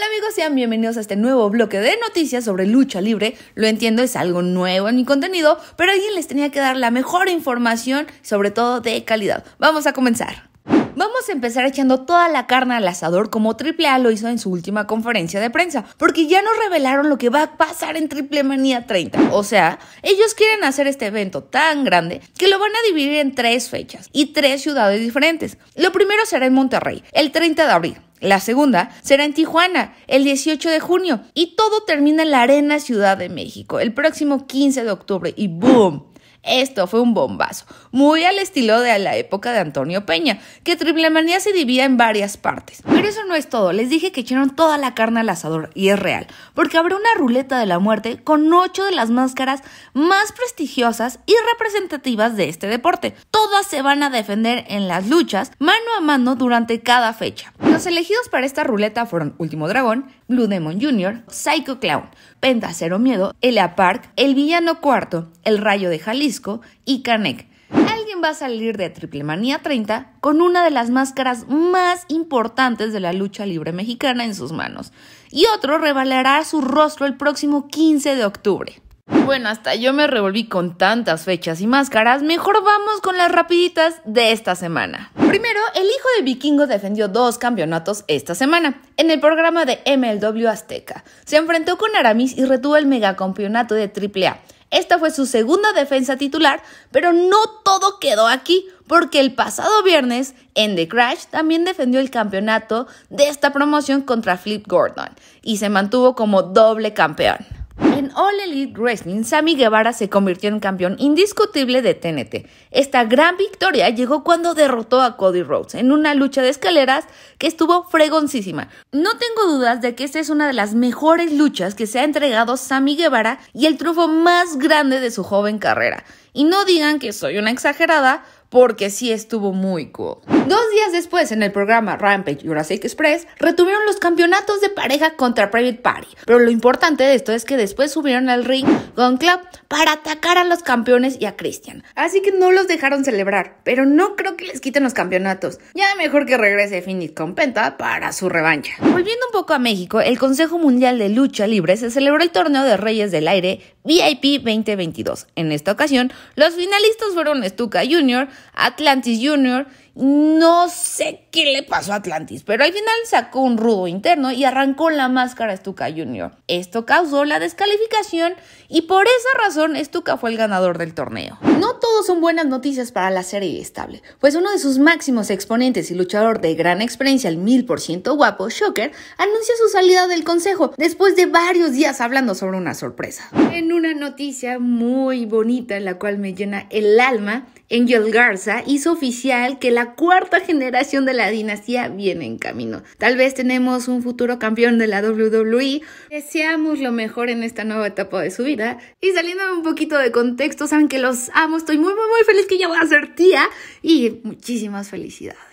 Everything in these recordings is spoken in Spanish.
Hola amigos, sean bienvenidos a este nuevo bloque de noticias sobre lucha libre. Lo entiendo, es algo nuevo en mi contenido, pero alguien les tenía que dar la mejor información, sobre todo de calidad. Vamos a comenzar. Vamos a empezar echando toda la carne al asador como AAA lo hizo en su última conferencia de prensa, porque ya nos revelaron lo que va a pasar en Triple Manía 30. O sea, ellos quieren hacer este evento tan grande que lo van a dividir en tres fechas y tres ciudades diferentes. Lo primero será en Monterrey, el 30 de abril. La segunda será en Tijuana, el 18 de junio. Y todo termina en la Arena Ciudad de México, el próximo 15 de octubre. Y ¡boom! Esto fue un bombazo, muy al estilo de la época de Antonio Peña, que Triple Manía se divide en varias partes. Pero eso no es todo, les dije que echaron toda la carne al asador, y es real, porque habrá una ruleta de la muerte con ocho de las máscaras más prestigiosas y representativas de este deporte. Todas se van a defender en las luchas, mano a mano durante cada fecha. Los elegidos para esta ruleta fueron Último Dragón, Blue Demon Jr., Psycho Clown, Penta Cero Miedo, Elia Park, El Villano Cuarto, El Rayo de Jalisco y Kanek. Alguien va a salir de Triple Manía 30 con una de las máscaras más importantes de la lucha libre mexicana en sus manos, y otro revelará su rostro el próximo 15 de octubre. Bueno, hasta yo me revolví con tantas fechas y máscaras, mejor vamos con las rapiditas de esta semana. Primero, el hijo de Vikingo defendió dos campeonatos esta semana en el programa de MLW Azteca. Se enfrentó con Aramis y retuvo el megacampeonato de AAA. Esta fue su segunda defensa titular, pero no todo quedó aquí, porque el pasado viernes, en The Crash, también defendió el campeonato de esta promoción contra Flip Gordon y se mantuvo como doble campeón. En All Elite Wrestling, Sammy Guevara se convirtió en campeón indiscutible de TNT. Esta gran victoria llegó cuando derrotó a Cody Rhodes en una lucha de escaleras que estuvo fregoncísima. No tengo dudas de que esta es una de las mejores luchas que se ha entregado Sammy Guevara y el triunfo más grande de su joven carrera. Y no digan que soy una exagerada, porque sí estuvo muy cool. Dos días después, en el programa Rampage Jurassic Express, retuvieron los campeonatos de pareja contra Private Party. Pero lo importante de esto es que después subieron al ring Gun Club para atacar a los campeones y a Christian. Así que no los dejaron celebrar, pero no creo que les quiten los campeonatos. Ya mejor que regrese Phoenix con Penta para su revancha. Volviendo un poco a México, el Consejo Mundial de Lucha Libre se celebró el torneo de Reyes del Aire VIP 2022. En esta ocasión, los finalistas fueron Stuka Jr., Atlantis Jr., no sé qué le pasó a Atlantis, pero al final sacó un rudo interno y arrancó la máscara Stuka Jr. Esto causó la descalificación y por esa razón Stuka fue el ganador del torneo. No todos son buenas noticias para la serie estable, pues uno de sus máximos exponentes y luchador de gran experiencia, el mil por ciento guapo, Shocker, anuncia su salida del consejo después de varios días hablando sobre una sorpresa. En una noticia muy bonita en la cual me llena el alma, Angel Garza hizo oficial que la cuarta generación de la dinastía viene en camino. Tal vez tenemos un futuro campeón de la WWE. Deseamos lo mejor en esta nueva etapa de su vida. Y saliendo un poquito de contexto, saben que los amo, estoy muy, muy, muy feliz que ya voy a ser tía y muchísimas felicidades.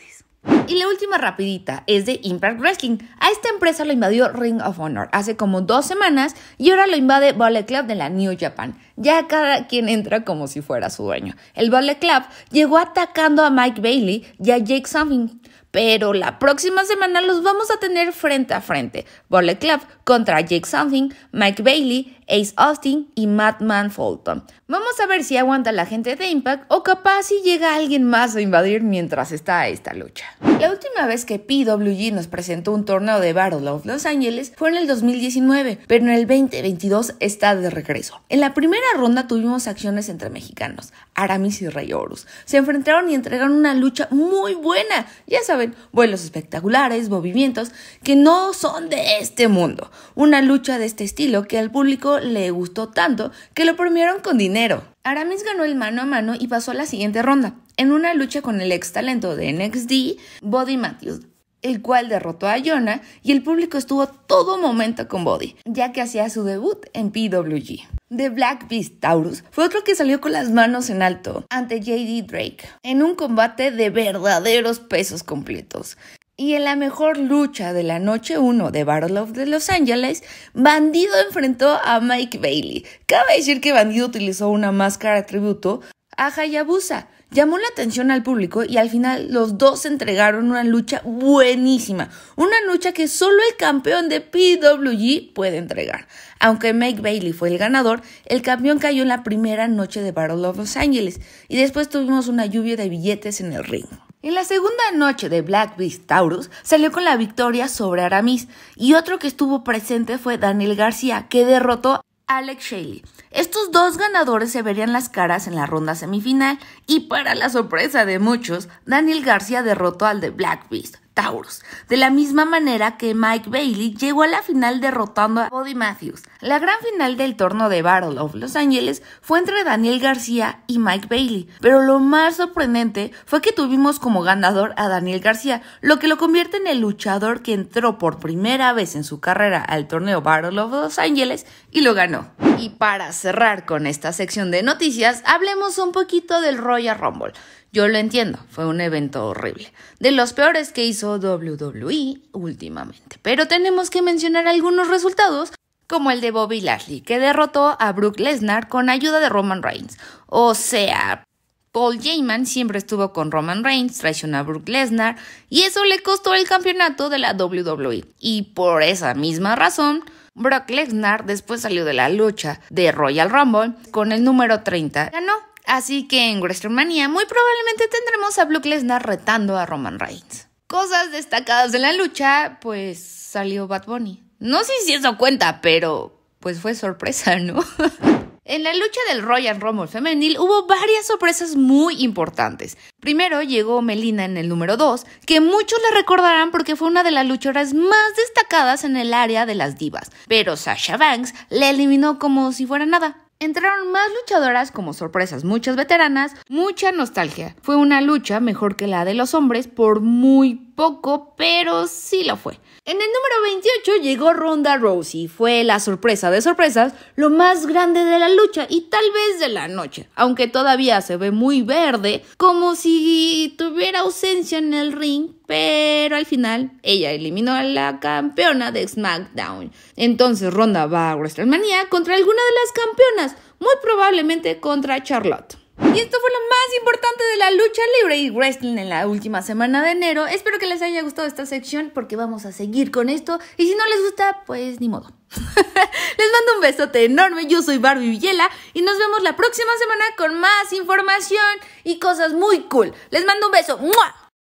Y la última rapidita es de Impact Wrestling. A esta empresa lo invadió Ring of Honor hace como dos semanas y ahora lo invade Bullet Club de la New Japan. Ya cada quien entra como si fuera su dueño. El Bullet Club llegó atacando a Mike Bailey y a Jake Something. Pero la próxima semana los vamos a tener frente a frente. Bullet Club contra Jake Something, Mike Bailey, Ace Austin y Madman Fulton. Vamos a ver si aguanta la gente de Impact o capaz si llega alguien más a invadir mientras está esta lucha. La última vez que PWG nos presentó un torneo de Battle of Los Angeles fue en el 2019, pero en el 2022 está de regreso. En la primera ronda tuvimos acciones entre mexicanos, Aramis y Rey Horus. Se enfrentaron y entregaron una lucha muy buena. Ya saben, vuelos espectaculares, movimientos que no son de este mundo. Una lucha de este estilo que al público le gustó tanto que lo premiaron con dinero. Aramis ganó el mano a mano y pasó a la siguiente ronda, en una lucha con el ex talento de NXT, Body Matthews, el cual derrotó a Jonah y el público estuvo todo momento con Body, ya que hacía su debut en PWG. The Black Beast Taurus fue otro que salió con las manos en alto ante JD Drake en un combate de verdaderos pesos completos. Y en la mejor lucha de la noche 1 de Battle of Los Angeles, Bandido enfrentó a Mike Bailey. Cabe decir que Bandido utilizó una máscara tributo a Hayabusa, llamó la atención al público y al final los dos entregaron una lucha buenísima, una lucha que solo el campeón de PWG puede entregar. Aunque Mike Bailey fue el ganador, el campeón cayó en la primera noche de Battle of Los Angeles y después tuvimos una lluvia de billetes en el ring. En la segunda noche de Black Beast Taurus salió con la victoria sobre Aramis y otro que estuvo presente fue Daniel García que derrotó Alex Shelley. Estos dos ganadores se verían las caras en la ronda semifinal y para la sorpresa de muchos, Daniel García derrotó al de Black Beast, De la misma manera que Mike Bailey llegó a la final derrotando a Body Matthews. La gran final del torneo de Battle of Los Angeles fue entre Daniel García y Mike Bailey, pero lo más sorprendente fue que tuvimos como ganador a Daniel García, lo que lo convierte en el luchador que entró por primera vez en su carrera al torneo Battle of Los Angeles y lo ganó. Y para cerrar con esta sección de noticias, hablemos un poquito del Royal Rumble. Yo lo entiendo, fue un evento horrible, de los peores que hizo WWE últimamente. Pero tenemos que mencionar algunos resultados, como el de Bobby Lashley, que derrotó a Brook Lesnar con ayuda de Roman Reigns. O sea, Paul Heyman siempre estuvo con Roman Reigns, traicionó a Brook Lesnar, y eso le costó el campeonato de la WWE. Y por esa misma razón, Brock Lesnar después salió de la lucha de Royal Rumble con el número 30. Ganó Así que en WrestleMania muy probablemente tendremos a Brock Lesnar retando a Roman Reigns. Cosas destacadas de la lucha, pues salió Bad Bunny. No sé si eso cuenta, pero pues fue sorpresa, ¿no? En la lucha del Royal Rumble femenil hubo varias sorpresas muy importantes. Primero llegó Melina en el número 2, que muchos la recordarán porque fue una de las luchadoras más destacadas en el área de las divas, pero Sasha Banks la eliminó como si fuera nada. Entraron más luchadoras como sorpresas, muchas veteranas, mucha nostalgia. Fue una lucha mejor que la de los hombres por muy poco, pero sí lo fue. En el número 28 llegó Ronda Rousey. Fue la sorpresa de sorpresas, lo más grande de la lucha y tal vez de la noche, aunque todavía se ve muy verde, como si tuviera ausencia en el ring, pero al final ella eliminó a la campeona de SmackDown. Entonces Ronda va a WrestleMania contra alguna de las campeonas, muy probablemente contra Charlotte. Y esto fue lo más importante de la lucha libre y wrestling en la última semana de enero. Espero que les haya gustado esta sección porque vamos a seguir con esto. Y si no les gusta, pues ni modo. les mando un besote enorme. Yo soy Barbie Villela y nos vemos la próxima semana con más información y cosas muy cool. Les mando un beso.